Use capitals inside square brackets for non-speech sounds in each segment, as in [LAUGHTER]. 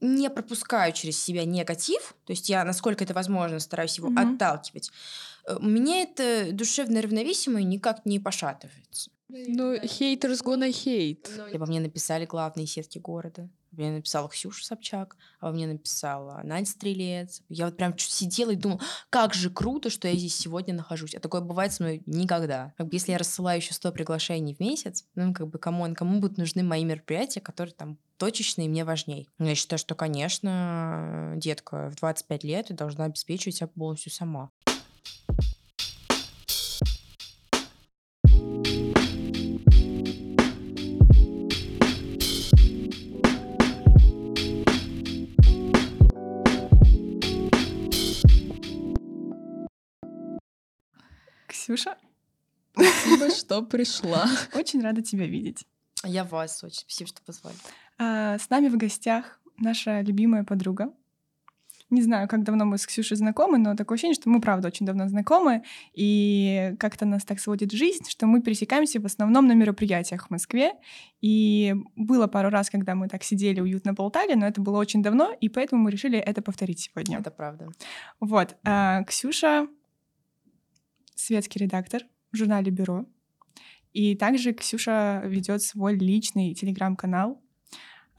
не пропускаю через себя негатив, то есть я, насколько это возможно, стараюсь его Мгм. отталкивать, э, у меня это душевное равновесие никак не пошатывается. Ну, haters gonna hate. Обо мне написали главные сетки города. Обо мне написала Ксюша Собчак, обо мне написала Надя Стрелец. Я вот прям чуть сидела и думала, как же круто, что я здесь сегодня нахожусь. А такое бывает со мной никогда. Как бы если я рассылаю еще 100 приглашений в месяц, ну, как бы, кому, кому будут нужны мои мероприятия, которые там точечные мне важней. Я считаю, что, конечно, детка в 25 лет ты должна обеспечивать себя полностью сама. Ксюша, [LAUGHS] Спасибо, что пришла. очень рада тебя видеть. Я вас очень спасибо, что позвали. А, С нами в гостях наша любимая подруга. Не знаю, как давно мы с Ксюшей знакомы, но такое ощущение, что мы, правда, очень давно знакомы. И как-то нас так сводит жизнь, что мы пересекаемся в основном на мероприятиях в Москве. И было пару раз, когда мы так сидели уютно болтали, но это было очень давно, и поэтому мы решили это повторить сегодня. Это правда. Вот. а, Ксюша — светский редактор в журнале «Бюро». И также Ксюша ведет свой личный телеграм-канал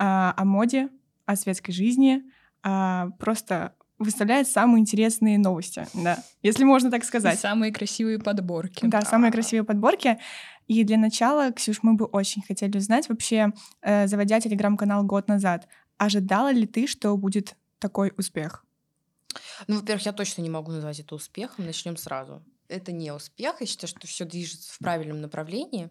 о моде, о светской жизни, а, просто выставляет самые интересные новости, да, если можно так И сказать. самые красивые подборки. Да, самые красивые подборки. И для начала, Ксюш, мы бы очень хотели узнать вообще, э, заводя телеграм-канал год назад, ожидала ли ты, что будет такой успех? Ну, во-первых, я точно не могу назвать это успехом. Начнем сразу. Это не успех. Я считаю, что все движется в правильном направлении.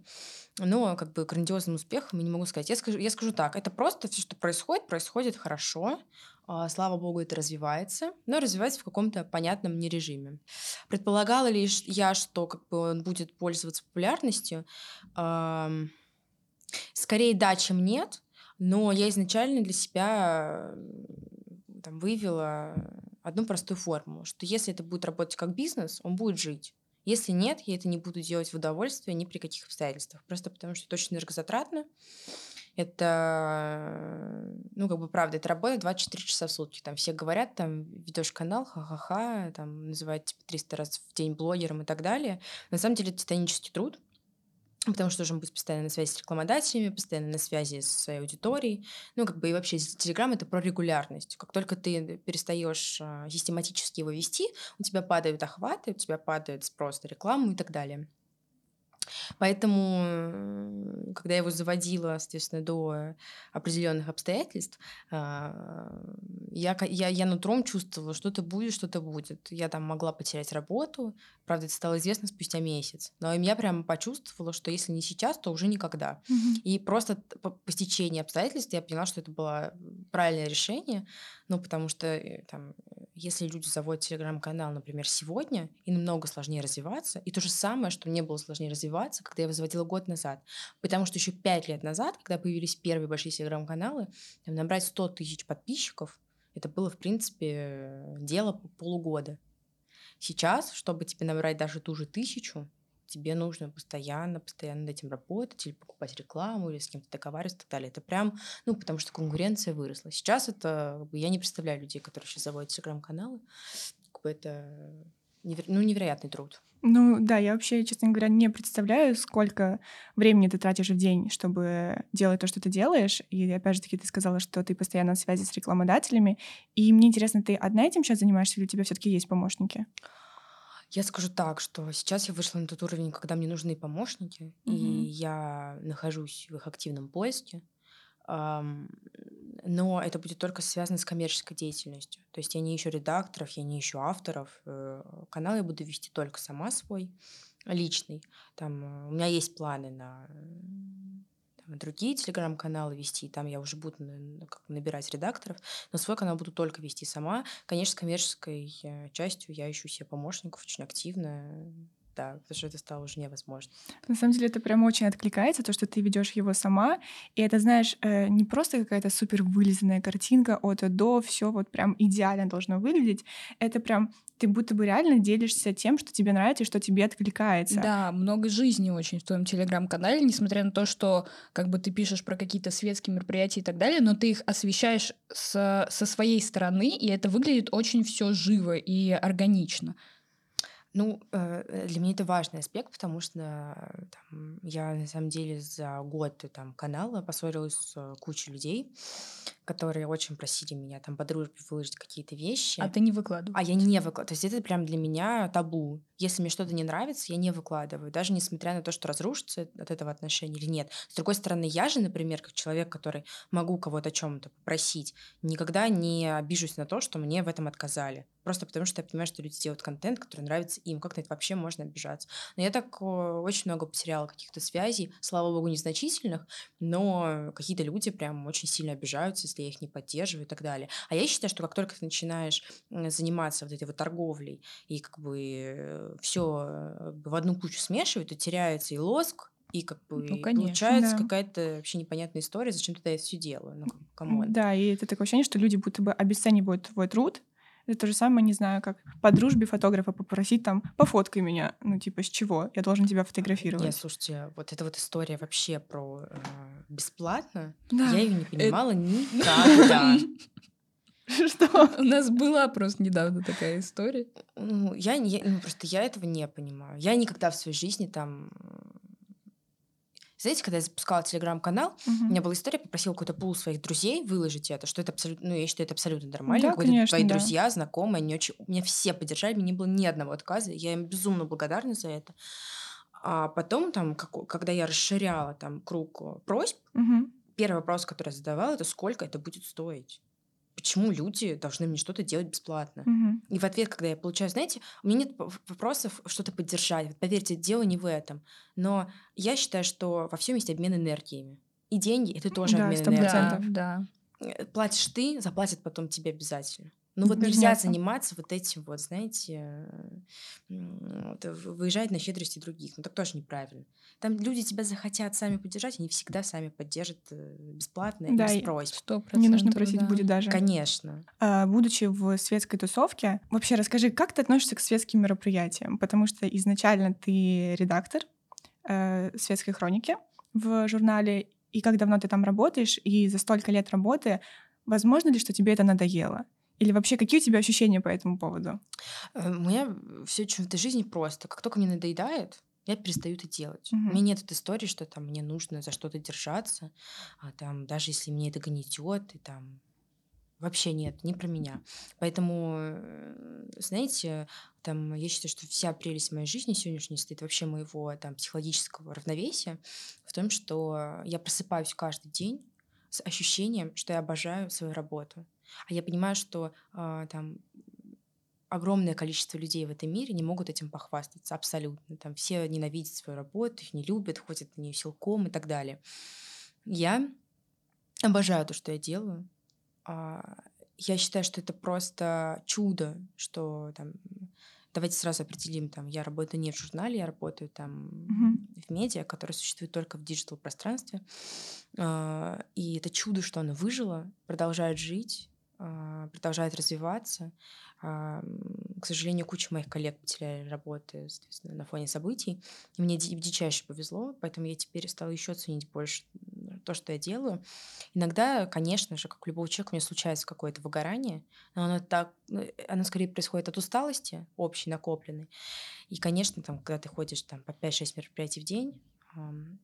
Но как бы грандиозным успехом я не могу сказать. Я скажу, я скажу так. Это просто все, что происходит, происходит хорошо. А, Слава богу, это развивается, но развивается в каком-то понятном не режиме. Предполагала ли я, что как бы он будет пользоваться популярностью? Скорее да, чем нет. Но я изначально для себя там, выявила одну простую формулу, что если это будет работать как бизнес, он будет жить. Если нет, я это не буду делать в удовольствие ни при каких обстоятельствах. Просто потому что это очень энергозатратно. Это, ну, как бы, правда, это работа 24 часа в сутки. Там все говорят, там, ведешь канал, ха-ха-ха, там, называют тебя 300 раз в день блогером и так далее. На самом деле это титанический труд, потому что должен быть постоянно на связи с рекламодателями, постоянно на связи с своей аудиторией. Ну, как бы и вообще Телеграм — это про регулярность. Как только ты перестаешь а, систематически его вести, у тебя падают охваты, у тебя падает спрос на рекламу и так далее. Поэтому, э, когда я его заводила, соответственно, до определенных обстоятельств, а, я, я, я нутром чувствовала, что-то будет, что-то будет. Я там могла потерять работу, правда, это стало известно спустя месяц. Но я прямо почувствовала, что если не сейчас, то уже никогда. И просто по, по стечению обстоятельств я поняла, что это было правильное решение. Ну, потому что э, там, если люди заводят телеграм-канал, например, сегодня, им намного сложнее развиваться. И то же самое, что мне было сложнее развиваться, когда я его заводила год назад. Потому что еще пять лет назад, когда появились первые большие телеграм-каналы, набрать 100 тысяч подписчиков, это было, в принципе, дело по- полугода. Сейчас, чтобы тебе набрать даже ту же тысячу, тебе нужно постоянно, постоянно над этим работать или покупать рекламу, или с кем-то договариваться и так далее. Это прям, ну, потому что конкуренция выросла. Сейчас это, я не представляю людей, которые сейчас заводят телеграм-каналы. Как бы это ну, невероятный труд. Ну да, я вообще, честно говоря, не представляю, сколько времени ты тратишь в день, чтобы делать то, что ты делаешь. И опять же таки ты сказала, что ты постоянно на связи с рекламодателями. И мне интересно, ты одна этим сейчас занимаешься или у тебя все-таки есть помощники? Я скажу так, что сейчас я вышла на тот уровень, когда мне нужны помощники, и Мгм. я нахожусь в их активном поиске. Но это будет только связано с коммерческой деятельностью. То есть я не ищу редакторов, я не ищу авторов. э, Канал я буду вести только сама свой, личный. Там э, у меня есть планы на там, другие телеграм-каналы вести, там я уже буду набирать редакторов, но свой канал буду только вести сама. Конечно, с коммерческой э, частью я ищу себе помощников очень активно. Да, потому что это стало уже невозможно. На самом деле это прям очень откликается, то, что ты ведешь его сама. И это, знаешь, э, не просто какая-то супер вылизанная картинка от и до, все вот прям идеально должно выглядеть. Это прям ты будто бы реально делишься тем, что тебе нравится и что тебе откликается. Да, много жизни очень в твоем телеграм-канале, несмотря на то, что как бы ты пишешь про какие-то светские мероприятия и так далее, но ты их освещаешь с, со своей стороны, и это выглядит очень все живо и органично. Ну, э, для меня это важный аспект, потому что э, там, я на самом деле за год там, канала поссорилась с э, кучей людей, которые очень просили меня там по дружбе выложить какие-то вещи. А ты не выкладываешь? А я не выкладываю. То есть это прям для меня табу. Если мне что-то не нравится, я не выкладываю. Даже несмотря на то, что разрушится от этого отношения или нет. С другой стороны, я же, например, как человек, который могу кого-то о чем-то попросить, никогда не обижусь на то, что мне в этом отказали. Просто потому что я понимаю, что люди делают контент, который нравится им. Как на это вообще можно обижаться? Но я так очень много потеряла каких-то связей, слава богу, незначительных, но какие-то люди прям очень сильно обижаются, если я их не поддерживаю и так далее. А я считаю, что как только ты начинаешь заниматься вот этой вот торговлей и как бы все э, в одну кучу смешивать, то теряется и лоск, и как бы ну, конечно, получается да. какая-то вообще непонятная история, зачем ты это все делаю. Ну. Да, и это такое ощущение, что люди будто бы обесценивают твой труд, это то же самое, не знаю, как по дружбе фотографа попросить там, пофоткай меня. Ну, типа, с чего? Я должен тебя фотографировать. Нет, слушайте, вот эта вот история вообще про э, бесплатно, да. я ее не понимала это... [LAUGHS] никогда. [LAUGHS] Что? У нас была просто недавно такая история. Ну, я, я ну, просто я этого не понимаю. Я никогда в своей жизни там знаете, когда я запускала телеграм-канал, uh-huh. у меня была история, попросила какой-то пул своих друзей выложить это, что это абсолютно, ну, я считаю, это абсолютно нормально. Да, конечно, твои да. друзья, знакомые, они очень, меня все поддержали, мне не было ни одного отказа, я им безумно благодарна за это. А потом, там, как, когда я расширяла там круг просьб, uh-huh. первый вопрос, который я задавала, это сколько это будет стоить почему люди должны мне что-то делать бесплатно. Угу. И в ответ, когда я получаю, знаете, у меня нет вопросов что-то поддержать. Вот поверьте, дело не в этом. Но я считаю, что во всем есть обмен энергиями. И деньги это тоже да, обмен энергиями. Да, да. Э, платишь ты, заплатят потом тебе обязательно. Ну вот нельзя заниматься вот этим вот, знаете, вот, выезжать на щедрости других. Ну так тоже неправильно. Там люди тебя захотят сами поддержать, они всегда сами поддержат э, бесплатно да, и без просьб. Не нужно просить да. будет даже. Конечно. А, будучи в светской тусовке, вообще расскажи, как ты относишься к светским мероприятиям? Потому что изначально ты редактор э, светской хроники в журнале, и как давно ты там работаешь, и за столько лет работы, возможно ли, что тебе это надоело? Или вообще какие у тебя ощущения по этому поводу? Э, у меня все в этой жизни просто. Как только мне надоедает, я перестаю это делать. Угу. У меня нет этой истории, что там мне нужно за что-то держаться, а там даже если мне это гнетет, и там вообще нет, не про меня. Поэтому, э, знаете, там я считаю, что вся прелесть моей жизни сегодняшней стоит вообще моего там психологического равновесия в том, что я просыпаюсь каждый день с ощущением, что я обожаю свою работу. А я понимаю, что э, там огромное количество людей в этом мире не могут этим похвастаться абсолютно. Там все ненавидят свою работу, их не любят, ходят на нее силком и так далее. Я обожаю то, что я делаю. А, я считаю, что это просто чудо, что там давайте сразу определим, там, я работаю не в журнале, я работаю там mm-hmm. в медиа, которое существует только в digital пространстве. А, и это чудо, что оно выжило, продолжает жить, продолжает развиваться. А, к сожалению, куча моих коллег потеряли работы на фоне событий. И мне дичайше повезло, поэтому я теперь стала еще ценить больше то, что я делаю. Иногда, конечно же, как у любого человека, у меня случается какое-то выгорание, но оно так, ну, оно скорее происходит от усталости общей, накопленной. И, конечно, там, когда ты ходишь там, по 5-6 мероприятий в день,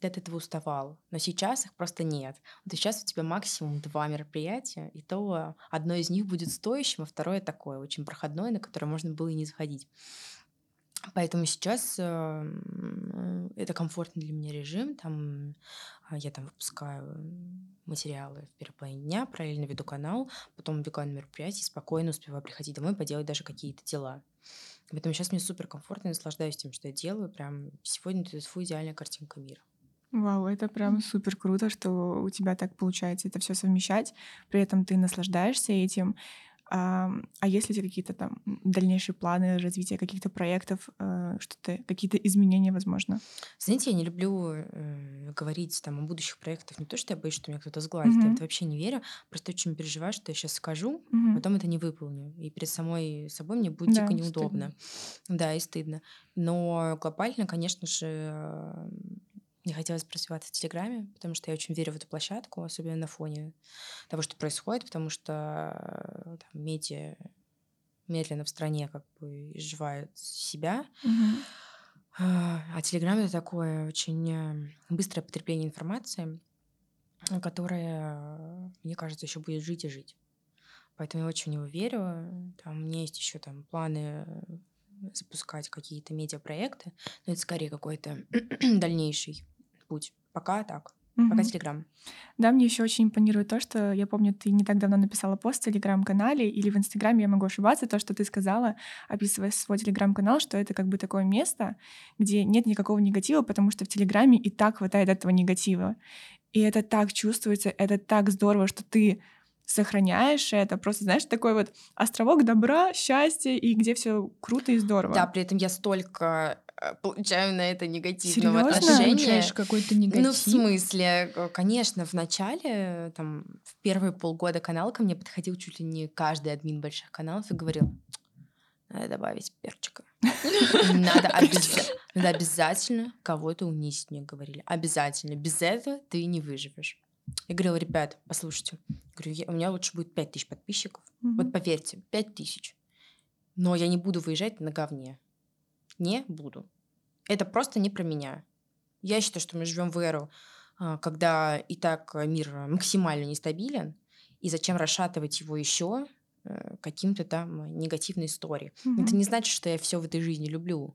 ты от этого уставал. Но сейчас их просто нет. Вот сейчас у тебя максимум два мероприятия, и то одно из них будет стоящим, а второе такое, очень проходное, на которое можно было и не заходить. Поэтому сейчас э, это комфортный для меня режим. Там а, я там выпускаю материалы в первой половине дня, параллельно веду канал, потом убегаю на мероприятие, спокойно успеваю приходить домой, поделать даже какие-то дела. Поэтому сейчас мне супер комфортно, наслаждаюсь тем, что я делаю. Прям сегодня это фу, идеальная картинка мира. Вау, это прям супер круто, что у тебя так получается это все совмещать. При этом ты наслаждаешься этим. А, а есть ли у тебя какие-то там дальнейшие планы развития каких-то проектов, э, что-то, какие-то изменения, возможно? Знаете, я не люблю э, говорить там о будущих проектах. Не то, что я боюсь, что меня кто-то сглазит, mm-hmm. я это вообще не верю. Просто очень переживаю, что я сейчас скажу, mm-hmm. потом это не выполню. И перед самой собой мне будет да, дико неудобно. Стыдно. Да, и стыдно. Но глобально, конечно же, мне хотелось просвиваться в Телеграме, потому что я очень верю в эту площадку, особенно на фоне того, что происходит, потому что там, медиа медленно в стране как бы изживают себя. Mm-hmm. А Телеграм — это такое очень э, быстрое потребление информации, которое, мне кажется, еще будет жить и жить. Поэтому я очень в него верю. Там у меня есть еще там планы запускать какие-то медиапроекты, но это скорее какой-то [CLEARS THROAT] дальнейший путь. Пока так. Mm-hmm. Пока Телеграм. Да, мне еще очень импонирует то, что я помню, ты не так давно написала пост в Телеграм-канале или в Инстаграме, я могу ошибаться, то, что ты сказала, описывая свой Телеграм-канал, что это как бы такое место, где нет никакого негатива, потому что в Телеграме и так хватает этого негатива. И это так чувствуется, это так здорово, что ты сохраняешь это, просто, знаешь, такой вот островок добра, счастья, и где все круто и здорово. Да, при этом я столько получаю на это негативного Серьезно? отношения. Получаешь какой-то негатив? Ну, в смысле, конечно, в начале, там, в первые полгода канал ко мне подходил чуть ли не каждый админ больших каналов и говорил, надо добавить перчика. Надо, обязательно кого-то унизить, мне говорили. Обязательно. Без этого ты не выживешь. Я говорила, ребят, послушайте, говорю, я, у меня лучше будет 5 тысяч подписчиков. Mm-hmm. Вот поверьте, 5 тысяч. Но я не буду выезжать на говне. Не буду. Это просто не про меня. Я считаю, что мы живем в эру, а, когда и так мир максимально нестабилен, и зачем расшатывать его еще э, каким-то там негативной историей. Mm-hmm. Это не значит, что я все в этой жизни люблю.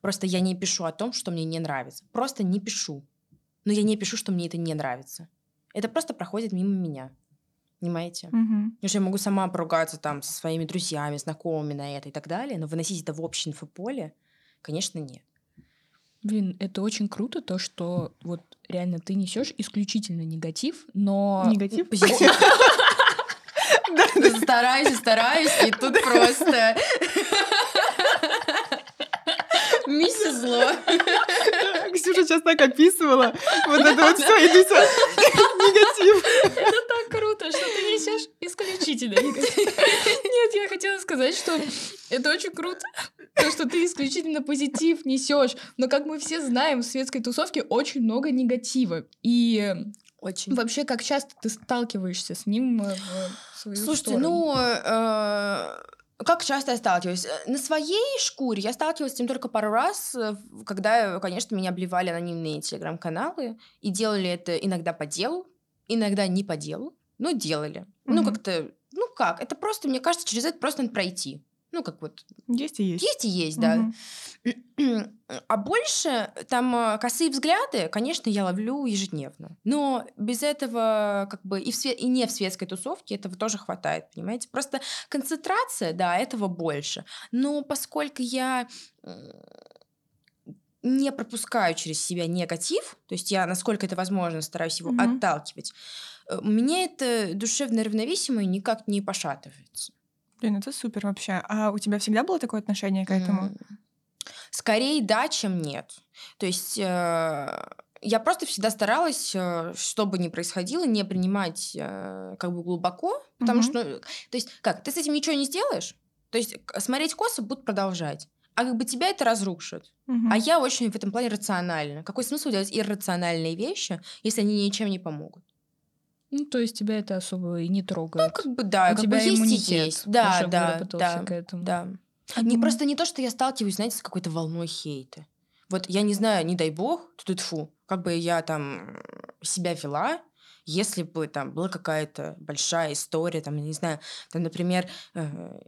Просто я не пишу о том, что мне не нравится. Просто не пишу. Но я не пишу, что мне это не нравится. Это просто проходит мимо меня. Понимаете? Угу. Потому что я могу сама поругаться там со своими друзьями, знакомыми на это и так далее, но выносить это в общее инфополе, конечно, нет. Блин, это очень круто, то, что вот реально ты несешь исключительно негатив, но... Негатив? Позитив. [LAUGHS] Стараюсь, стараюсь, и тут просто... [LAUGHS] Миссис Зло. Ксюша сейчас так описывала. Вот это вот все, и ты все [LAUGHS] негатив. Это так круто, что ты несешь исключительно негатив. Нет, я хотела сказать, что это очень круто, то, что ты исключительно позитив несешь. Но как мы все знаем, в светской тусовке очень много негатива. И очень. Вообще, как часто ты сталкиваешься с ним в свою Слушайте, сторону? ну, э, как часто я сталкиваюсь? Э, на своей шкуре я сталкивалась с этим только пару раз, э, когда, конечно, меня обливали анонимные телеграм-каналы и делали это иногда по делу, иногда не по делу, но делали. Mm-hmm. Ну, как-то, ну как, это просто, мне кажется, через это просто надо пройти. Ну, как вот... Есть и есть. Есть и есть, да. [CLEARS THROAT] А больше там э, косые взгляды, конечно, я ловлю ежедневно. Но без этого как бы и, в свет, и не в светской тусовке этого тоже хватает, понимаете? Просто концентрация, да, этого больше. Но поскольку я не пропускаю через себя негатив, то есть я, насколько это возможно, стараюсь его mm-hmm. отталкивать, э, у меня это душевное равновесие никак не пошатывается. Блин, это супер вообще. А у тебя всегда было такое отношение к этому? Скорее да, чем нет. То есть э, я просто всегда старалась, э, что бы ни происходило, не принимать э, как бы глубоко, потому mm-hmm. что, то есть как, ты с этим ничего не сделаешь, то есть смотреть косо будут продолжать. А как бы тебя это разрушит. Uh-huh. А я очень в этом плане рациональна. Какой смысл делать иррациональные вещи, если они ничем не помогут? Ну, то есть тебя это особо и не трогает. Ну, как бы да, У как тебя бы есть иммунитет есть. Да, да, да, к этому. да. Mm-hmm. Не просто не то, что я сталкиваюсь, знаете, с какой-то волной хейта. Вот я не знаю, не дай бог, тут фу, как бы я там себя вела, если бы там была какая-то большая история, там, я не знаю, там, например, э,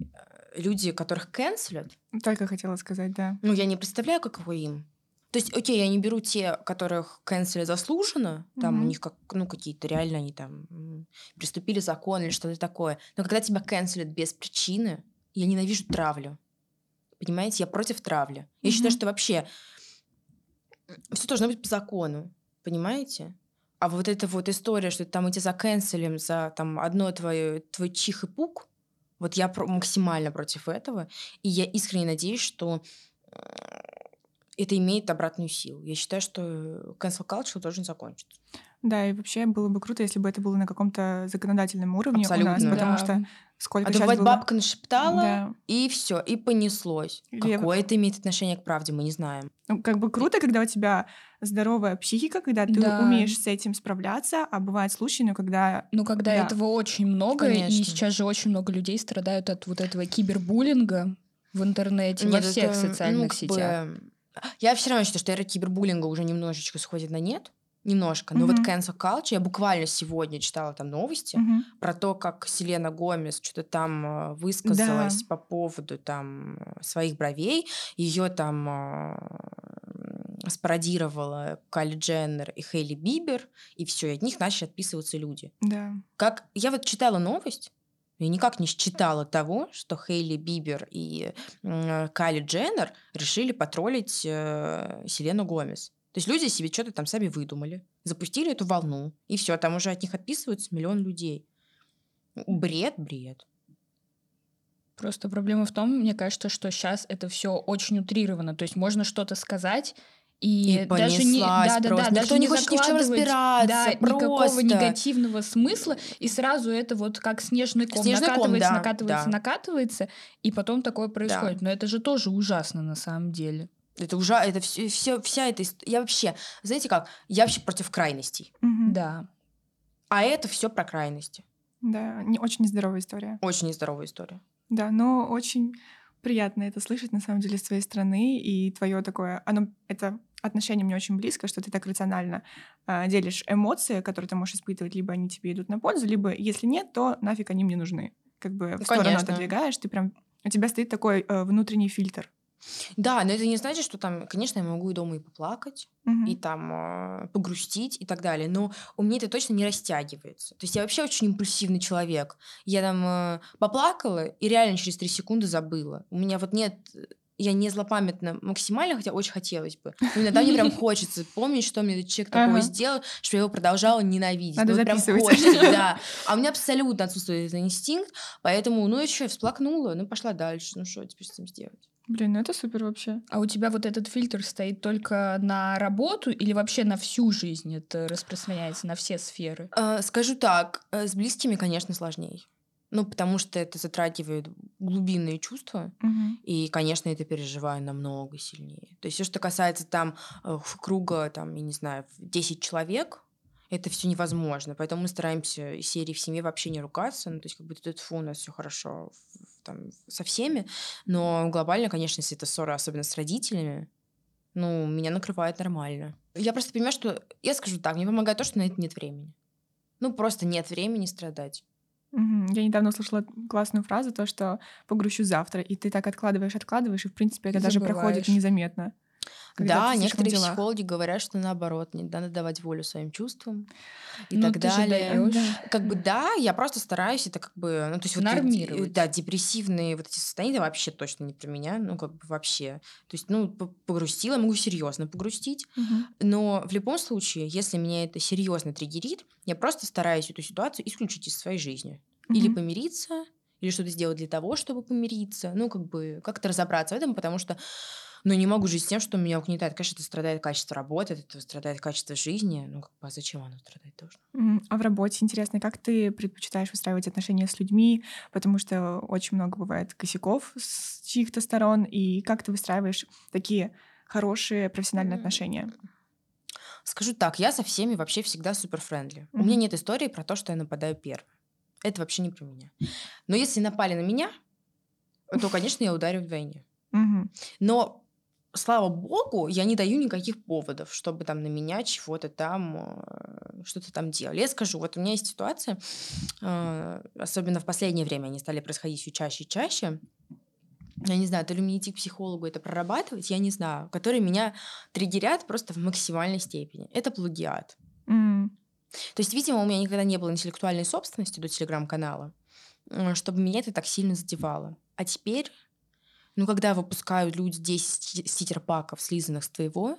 люди, которых канцелят. Только хотела сказать, да. Ну, я не представляю, каково им. То есть, окей, я не беру те, которых канцеля заслуженно, там mm-hmm. у них как, ну, какие-то реально они там приступили закон или что-то такое. Но когда тебя канцелят без причины, я ненавижу травлю. Понимаете, я против травли. Mm-hmm. Я считаю, что вообще все должно быть по закону. Понимаете? А вот эта вот история, что там мы тебя заканцелим за там одно твое, твой чих и пук, Вот я про- максимально против этого, и я искренне надеюсь, что э, это имеет обратную силу. Я считаю, что cancel culture должен закончиться. Да, и вообще было бы круто, если бы это было на каком-то законодательном уровне у нас, Абсолютно. потому Да. что сколько бывает, было- бабка нашептала, Да. и все, и понеслось. Я- Какое это имеет отношение к правде, мы не знаем. Ну, как бы круто, когда у тебя здоровая психика, когда ты Да. умеешь с этим справляться, а бывают случаи, ну, когда... Ну, когда Да. этого очень много, и Конечно. сейчас же очень много людей страдают от вот этого кибербуллинга в интернете, во Нет, всех это, ну, социальных как сетях. бы, Я все равно считаю, что эра кибербуллинга уже немножечко сходит на нет. Немножко. Но вот Мгм. cancel culture, я буквально сегодня читала там новости Мгм. про то, как Селена Гомес что-то там э, высказалась по поводу там э, своих бровей. Ее там э, спародировала Кайли Дженнер и Хейли Бибер, и все, и от них начали отписываться люди. Да. Как я вот читала новость, я никак не считала того, что Хейли Бибер и м, Кайли Дженнер решили потроллить э, Селену Гомес. То есть люди себе что-то там сами выдумали, запустили эту волну, и все, там уже от них отписываются миллион людей. Бред, бред. Просто проблема в том, мне кажется, что сейчас это все очень утрировано. То есть можно что-то сказать, и, И даже не, да, да, да, даже не хочет ни в чем разбираться, да, никакого просто. негативного смысла, и сразу это вот как снежный ком Снежный ком, накатывается, да, накатывается, да. накатывается, и потом такое происходит. Но это же тоже ужасно на самом деле. Это уже, это все, все, вся эта история. Я вообще, знаете как, я вообще против крайностей. Мгм. Да. А это все про крайности. Да, не, очень нездоровая история. Очень нездоровая история. Да, но очень приятно это слышать, на самом деле, с твоей стороны, и твое такое, оно, это отношение мне очень близко, что ты так рационально а, делишь эмоции, которые ты можешь испытывать, либо они тебе идут на пользу, либо, если нет, то нафиг они мне нужны. Как бы в сторону конечно. отодвигаешь, ты прям... У тебя стоит такой э, внутренний фильтр. Да, но это не значит, что там, конечно, я могу и дома и поплакать, Мгм. и там э, погрустить и так далее, но у меня это точно не растягивается. То есть я вообще очень импульсивный человек. Я там э, поплакала и реально через три секунды забыла. У меня вот нет я не злопамятна максимально, хотя очень хотелось бы. Но иногда мне прям [LAUGHS] хочется помнить, что мне этот человек такого Ага. сделал, что я его продолжала ненавидеть. Надо Ну, вот прям записывать. хочется, [LAUGHS] да. А у меня абсолютно отсутствует этот инстинкт, поэтому, ну я всплакнула, ну пошла дальше. Ну что теперь с этим сделать? Блин, ну это супер вообще. А у тебя вот этот фильтр стоит только на работу или вообще на всю жизнь это распространяется, на все сферы? Э, Скажу так, э, с близкими, конечно, сложнее. Ну, потому что это затрагивает глубинные чувства, Мгм. и, конечно, это переживаю намного сильнее. То есть все, что касается там э, круга, там, я не знаю, в 10 человек, это все невозможно. Поэтому мы стараемся из серии в семье вообще не ругаться. Ну, то есть, как бы тут фу, у нас все хорошо там, со всеми. Но глобально, конечно, если это ссора, особенно с родителями, ну, меня накрывает нормально. Я просто понимаю, что... Я скажу так, мне помогает то, что на это нет времени. Ну, просто нет времени страдать. Я недавно услышала классную фразу, то, что погрущу завтра, и ты так откладываешь, откладываешь, и, в принципе, это даже проходит Забываешь. незаметно. Когда да, некоторые делах. психологи говорят, что наоборот, не надо давать волю своим чувствам и Ну, так ты же далее. даёшь. Да. Как бы да, я просто стараюсь это как бы, ну то есть вот да, депрессивные вот эти состояния вообще точно не про меня, ну как бы вообще. То есть, ну погрустила, могу серьезно погрустить, Мгм. но в любом случае, если меня это серьезно триггерит, я просто стараюсь эту ситуацию исключить из своей жизни. Или Мгм. помириться, или что-то сделать для того, чтобы помириться. Ну, как бы как-то разобраться в этом, потому что ну, не могу жить с тем, что меня угнетает. Конечно, это страдает качество работы, от этого страдает качество жизни. Ну, как бы, а зачем оно страдать должно? А в работе интересно, как ты предпочитаешь выстраивать отношения с людьми, потому что очень много бывает косяков с чьих-то сторон, и как ты выстраиваешь такие хорошие профессиональные М. отношения? Скажу так, я со всеми вообще всегда супер френдли. У меня нет истории про то, что я нападаю первым. Это вообще не про меня. Но если напали на меня, то, конечно, я ударю вдвойне. Мгм. Но слава богу, я не даю никаких поводов, чтобы там на меня чего-то там, э, что-то там делали. Я скажу, вот у меня есть ситуация, э, особенно в последнее время они стали происходить все чаще и чаще. Я не знаю, то ли мне идти к психологу это прорабатывать, я не знаю, которые меня триггерят просто в максимальной степени. Это плагиат. М, То есть, видимо, у меня никогда не было интеллектуальной собственности до телеграм-канала, м, чтобы меня это так сильно задевало. А теперь, ну, когда выпускают люди 10 стикер-паков, слизанных с твоего,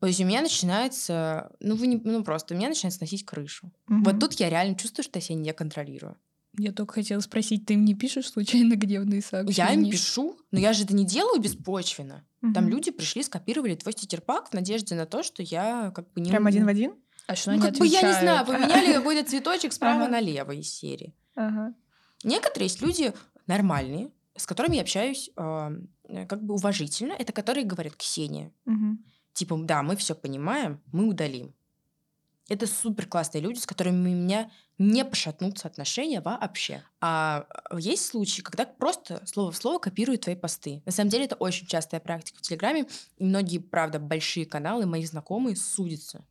то есть у меня начинается, ну, вы не, ну, просто у меня начинает сносить крышу. мгм. Вот тут я реально чувствую, что я себя не контролирую. Я только хотела спросить, ты им не пишешь случайно гневные сообщения? Я им пишу, но я же это не делаю беспочвенно. Там Мгм. люди пришли, скопировали твой стикер-пак в надежде на то, что я как бы не... Прям один в один? А что Ну, они как бы, я не знаю, отвечают? поменяли [LAUGHS] какой-то цветочек справа Ага. налево из серии. Ага. Некоторые есть люди нормальные, с которыми я общаюсь э, как бы уважительно. Это которые говорят, Ксения, Мгм. типа, да, мы все понимаем, мы удалим. Это супер классные люди, с которыми у меня не пошатнутся отношения вообще. А а, есть случаи, когда просто слово в слово копируют твои посты. На самом деле это очень частая практика в Телеграме, и многие, правда, большие каналы, мои знакомые судятся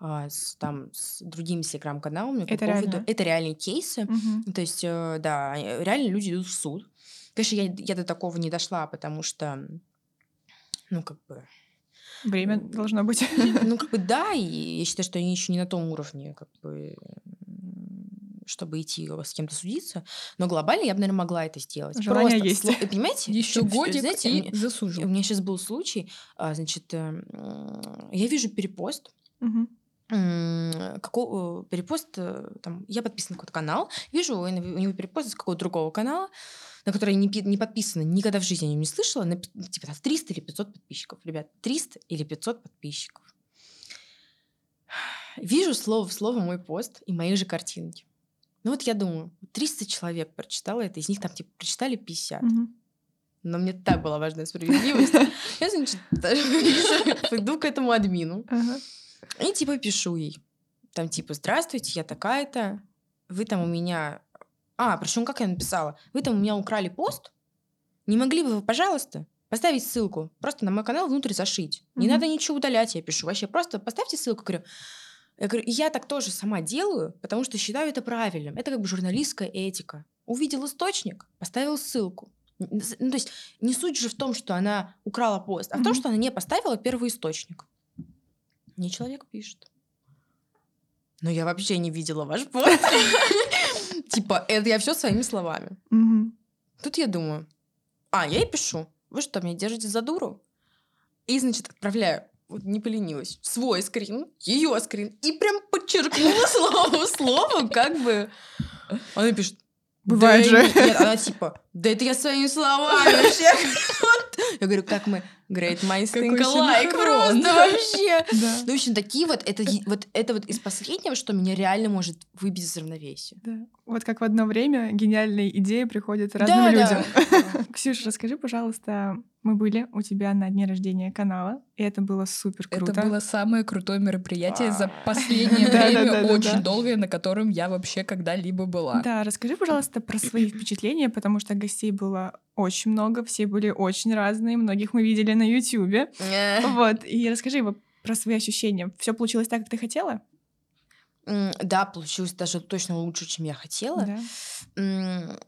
а, с, там, с другими телеграм-каналами по Это поводу... реально? Это реальные кейсы. Мгм. То есть, э, да, э, реально люди идут в суд. Конечно, я, я до такого не дошла, потому что, ну, как бы, Время должно быть. [LAUGHS] ну, как бы, [LAUGHS] да, и я считаю, что они еще не на том уровне, как бы, чтобы идти с кем-то судиться. Но глобально я бы, наверное, могла это сделать. Желание Просто есть. сло- Понимаете? Еще годик знаете, и засужу. у меня сейчас был случай, а, значит, э, м, я вижу перепост, Мгм. Какого перепост, э, там, я подписана на какой-то канал, вижу у него перепост с какого-то другого канала, на который не, не подписана, никогда в жизни о нем не слышала, на, типа там 300 или 500 подписчиков. Ребят, 300 или 500 подписчиков. [SIGHS] Вижу слово в слово мой пост и мои же картинки. Ну вот я думаю, 300 человек прочитало это, из них там типа прочитали 50. Мгм. Но мне так была важна справедливость. [LAUGHS] Я, значит, [LAUGHS] иду к этому админу. И типа пишу ей. Там типа, здравствуйте, я такая-то. Вы там у меня... А, причем как я написала? Вы там у меня украли пост. Не могли бы вы, пожалуйста, поставить ссылку? Просто на мой канал внутрь зашить. Не Мгм. надо ничего удалять, я пишу. Вообще, просто поставьте ссылку. Говорю, я говорю, я так тоже сама делаю, потому что считаю это правильным. Это как бы журналистская этика. Увидел источник, поставил ссылку. Ну, то есть не суть же в том, что она украла пост, а в том, что она не поставила первый источник. Мне человек пишет. Но я вообще не видела ваш пост. [LAUGHS] Типа, это я все своими словами. Тут я думаю, а, я ей пишу. Вы что, меня держите за дуру? И, значит, отправляю, вот не поленилась, свой скрин, ее скрин, и прям подчеркнула слово в слово, как бы. Она пишет, Бывает «Да же. Нет, она типа, да это я своими словами вообще. Я говорю, как мы, great minds think alike, синхрон. просто вообще. Ну, в общем, такие вот, это, вот, это вот из последнего, что меня реально может выбить из равновесия. Да. Вот как в одно время гениальные идеи приходят разным людям. [LAUGHS] Ксюша, расскажи, пожалуйста, мы были у тебя на дне рождения канала, и это было супер круто. Это было самое крутое мероприятие за [LAUGHS] последнее время, очень долгое, на котором я вообще когда-либо была. Да, расскажи, пожалуйста, про свои впечатления, потому что гостей было очень много, все были очень разные, многих мы видели на Ютьюбе. Э, Вот, и расскажи про свои ощущения. Все получилось так, как ты хотела? Да, получилось даже точно лучше, чем я хотела. Да.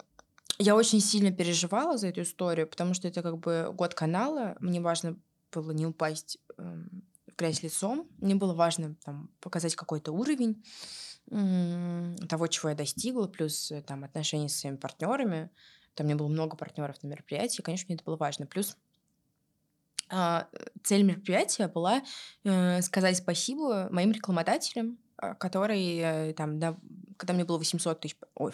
Я очень сильно переживала за эту историю, потому что это как бы год канала. Мне важно было не упасть эм, в грязь лицом. Мне было важно там, показать какой-то уровень того, чего я достигла, плюс э, там отношения с своими партнерами. Там у меня было много партнеров на мероприятии, конечно, мне это было важно. Плюс а, цель мероприятия была э, сказать спасибо моим рекламодателям, а, которые э, там, да, когда мне было 800 тысяч... Ой,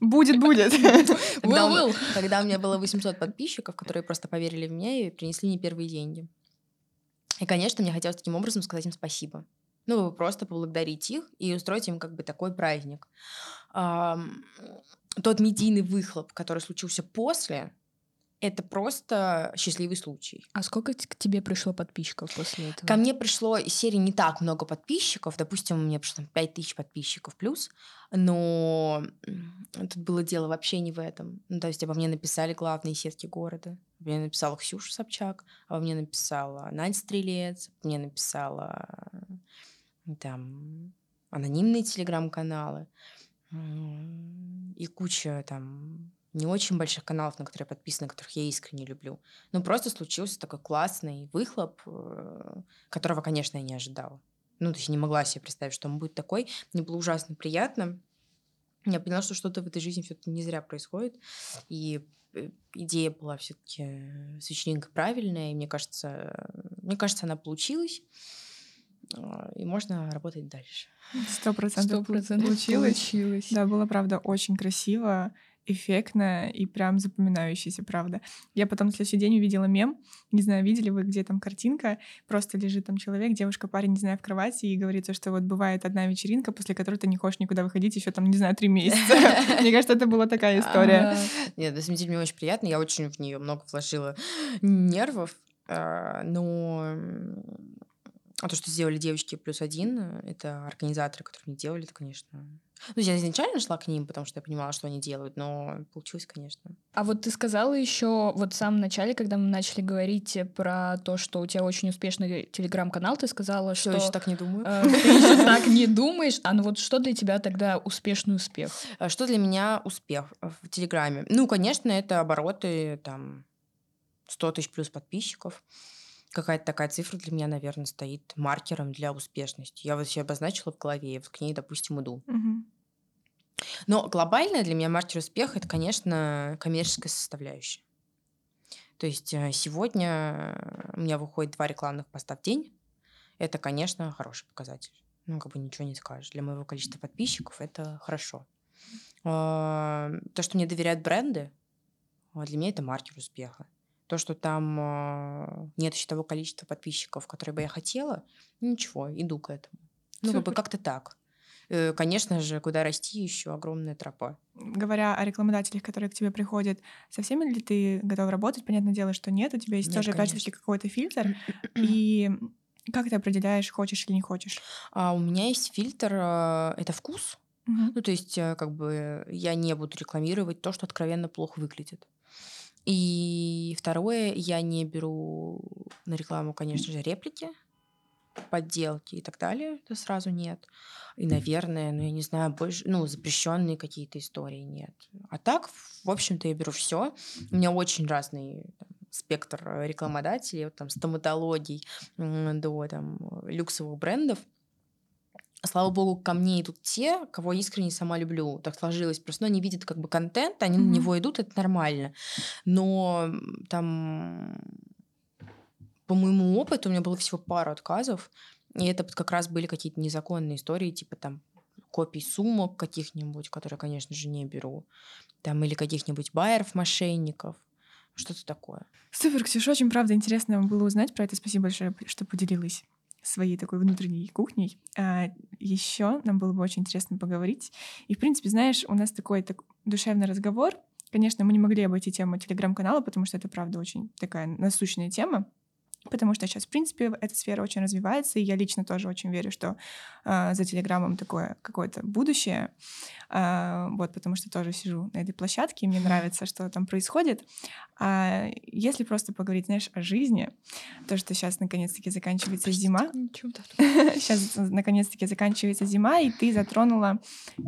Будет, будет. Will, will. когда у меня было 800 подписчиков, которые просто поверили в меня и принесли мне первые деньги. И, конечно, мне хотелось таким образом сказать им спасибо. Ну, просто поблагодарить их и устроить им как бы такой праздник. Тот медийный выхлоп, который случился после, это просто счастливый случай. А сколько к тебе пришло подписчиков после этого? Ко мне пришло из серии не так много подписчиков, допустим, у меня пришло там 5000 подписчиков плюс, но тут было дело вообще не в этом. Ну, то есть обо мне написали главные сетки города. Обо мне написала Ксюша Собчак, обо мне написала Надя Стрелец, мне написала там анонимные телеграм-каналы и куча там не очень больших каналов, на которые я подписана, которых я искренне люблю. Ну, просто случился такой классный выхлоп, э, которого, конечно, я не ожидала. Ну, то есть не могла себе представить, что он будет такой. Мне было ужасно приятно. Я поняла, что что-то в этой жизни все-таки не зря происходит. И э, идея была все-таки с вечеринкой правильная, и мне кажется, мне кажется, она получилась. А, и можно работать дальше. Сто процентов получилось. получилось. Да, было, правда, очень красиво эффектно и прям запоминающееся, правда. Я потом на следующий день увидела мем, не знаю, видели вы, где там картинка, просто лежит там человек, девушка, парень, не знаю, в кровати, и говорится, что вот бывает одна вечеринка, после которой ты не хочешь никуда выходить еще там, не знаю, три месяца. [LAUGHS] Мне кажется, это была такая история. Нет, на самом деле мне очень приятно, я очень в нее много вложила нервов, а, но а то, что сделали девочки плюс один, это организаторы, которые не делали, это, конечно, ну, я изначально шла к ним, потому что я понимала, что они делают, но получилось, конечно. А вот ты сказала еще вот в самом начале, когда мы начали говорить про то, что у тебя очень успешный телеграм-канал, ты сказала, что... Я еще так не думаю. Э, ты еще так не думаешь. А ну вот что для тебя тогда успешный успех? А что для меня успех в Телеграме? Ну, конечно, это обороты, там, 100 тысяч плюс подписчиков какая-то такая цифра для меня, наверное, стоит маркером для успешности. Я вот себе обозначила в голове, и вот к ней, допустим, иду. Угу. Но глобальная для меня маркер успеха это, конечно, коммерческая составляющая. То есть э, сегодня у меня выходит два рекламных поста в день. Это, конечно, хороший показатель. Ну, как бы ничего не скажешь. Для моего количества подписчиков это хорошо. А, то, что мне доверяют бренды, а, для меня это маркер успеха. То, что там а, нет еще того количества подписчиков, которые бы я хотела, ничего, иду к этому. Ну, как бы как-то так. Э, конечно же, куда расти еще огромная тропа. Говоря о рекламодателях, которые к тебе приходят, со всеми ли ты готов работать? Понятное дело, что нет, у тебя есть нет, тоже, конечно. опять-таки, какой-то фильтр. [CLEARS THROAT] И как ты определяешь, хочешь или не хочешь? А, у меня есть фильтр, а, это вкус. Угу. Ну, то есть, э, как бы я не буду рекламировать то, что откровенно плохо выглядит. И второе, я не беру на рекламу, конечно же, реплики подделки и так далее, это сразу нет. И, наверное, ну, я не знаю, больше, ну, запрещенные какие-то истории нет. А так, в общем-то, я беру все. У меня очень разный там, спектр э, рекламодателей, вот там стоматологий до там люксовых брендов. Слава богу, ко мне идут те, кого искренне сама люблю. Так сложилось. Просто ну, они видят как бы контент, они mm-hmm. на него идут, это нормально. Но там по моему опыту у меня было всего пару отказов, и это как раз были какие-то незаконные истории, типа там копий сумок каких-нибудь, которые, конечно же, не беру, там или каких-нибудь байеров, мошенников, что-то такое. Супер, Ксюша, очень, правда, интересно было узнать про это. Спасибо большое, что поделилась своей такой внутренней кухней. А еще нам было бы очень интересно поговорить. И, в принципе, знаешь, у нас такой так, душевный разговор. Конечно, мы не могли обойти тему телеграм-канала, потому что это, правда, очень такая насущная тема потому что сейчас, в принципе, эта сфера очень развивается, и я лично тоже очень верю, что э, за Телеграмом такое какое-то будущее, э, вот, потому что тоже сижу на этой площадке, и мне нравится, что там происходит. А если просто поговорить, знаешь, о жизни, то, что сейчас наконец-таки заканчивается Простите, зима, сейчас [LAUGHS] наконец-таки заканчивается зима, и ты затронула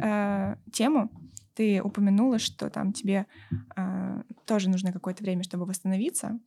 э, тему, ты упомянула, что там тебе э, тоже нужно какое-то время, чтобы восстановиться.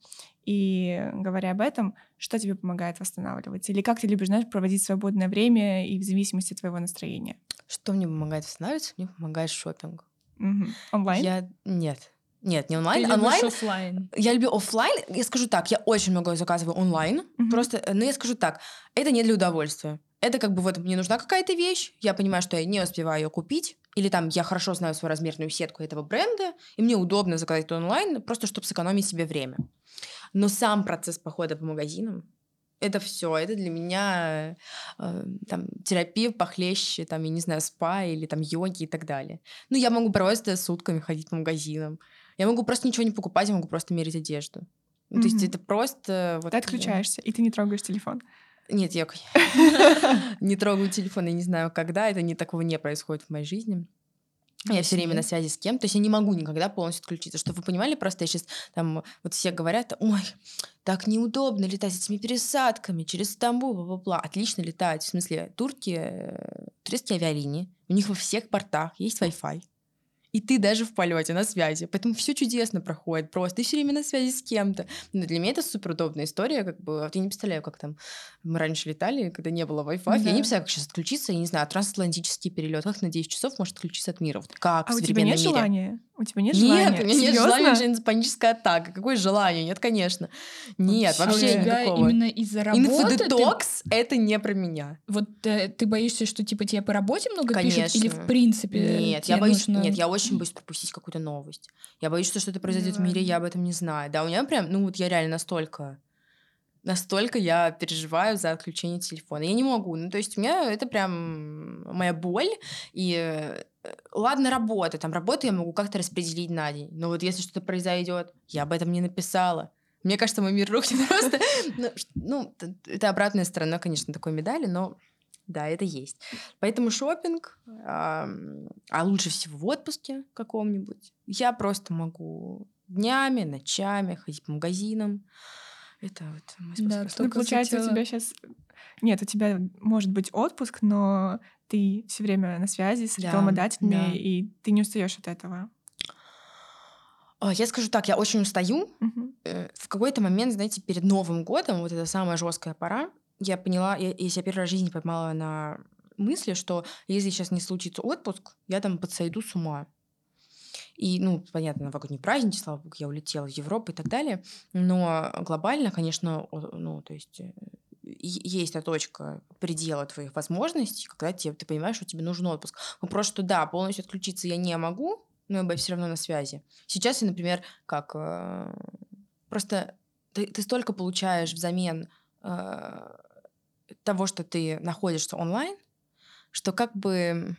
И говоря об этом, что тебе помогает восстанавливаться? Или как ты любишь, знаешь, проводить свободное время и в зависимости от твоего настроения? Что мне помогает восстанавливаться? Мне помогает шопинг. Угу. Онлайн? Я... Нет. Нет, не онлайн. Ты онлайн. офлайн. Я люблю офлайн. Я скажу так, я очень много заказываю онлайн. Mm-hmm. Просто, но я скажу так, это не для удовольствия. Это как бы вот мне нужна какая-то вещь, я понимаю, что я не успеваю ее купить, или там я хорошо знаю свою размерную сетку этого бренда, и мне удобно заказать онлайн, просто чтобы сэкономить себе время. Но сам процесс похода по магазинам, это все, это для меня э, там терапия похлеще, там, я не знаю, спа или там йоги и так далее. Ну, я могу просто сутками ходить по магазинам. Я могу просто ничего не покупать, я могу просто мерить одежду. Mm-hmm. То есть это просто... Вот, ты отключаешься, и ты не трогаешь телефон. Нет, я [LAUGHS] не трогаю телефон, я не знаю, когда. Это не такого не происходит в моей жизни. Я все время на связи с кем, то есть я не могу никогда полностью отключиться. Чтобы вы понимали, просто я сейчас там вот все говорят, ой, так неудобно летать с этими пересадками через Стамбул, бла-бла-бла. Отлично летать. В смысле, турки, э, турецкие авиалинии, у них во всех портах есть Wi-Fi и ты даже в полете на связи. Поэтому все чудесно проходит просто. Ты все время на связи с кем-то. Но для меня это супер удобная история. Как бы, я не представляю, как там мы раньше летали, когда не было Wi-Fi. Да. Я не представляю, как сейчас отключиться. Я не знаю, трансатлантический перелет. Как на 10 часов может отключиться от мира? Вот как а у тебя нет мире? желания У тебя нет желания? Нет, у меня нет Серьезно? желания начинается паническая атака. Какое желание? Нет, конечно. Нет, у вообще никакого. именно из-за работы ты- Инфодетокс — это не про меня. Вот э, ты боишься, что типа тебе по работе много пишут, или в Конечно. принципе Нет, я боюсь, нужно- нет, я очень боюсь пропустить какую-то новость. Я боюсь, что что-то произойдет в мире, я об этом не знаю. Да, у меня прям, ну вот я реально настолько, настолько я переживаю за отключение телефона. Я не могу. Ну, то есть у меня это прям моя боль. И э, ладно, работа. Там работу я могу как-то распределить на день. Но вот если что-то произойдет, я об этом не написала. Мне кажется, мой мир рухнет [LAUGHS] просто. Ну, Ну, это обратная сторона, конечно, такой медали, но да, это есть. Поэтому шопинг, а лучше всего в отпуске каком-нибудь. Я просто могу днями, ночами ходить по магазинам. Это вот мой способ Да. Ну, получается, у тебя сейчас... Нет, у тебя может быть отпуск, но ты все время на связи с Да, рекламодателями, да. и ты не устаешь от этого. А, Я скажу так, я очень устаю. Э, В какой-то момент, знаете, перед Новым годом, вот это самая жесткая пора, я поняла, я, я себя первый раз в жизни поймала на мысли, что если сейчас не случится отпуск, я там подсойду с ума. И, ну, понятно, новогодние праздники, слава богу, я улетела в Европу и так далее. Но глобально, конечно, ну, то есть э, есть та точка предела твоих возможностей, когда тебе, ты понимаешь, что тебе нужен отпуск. Вопрос, что да, полностью отключиться я не могу, но я все равно на связи. Сейчас я, например, как э, просто ты, ты столько получаешь взамен э, того, что ты находишься онлайн, что как бы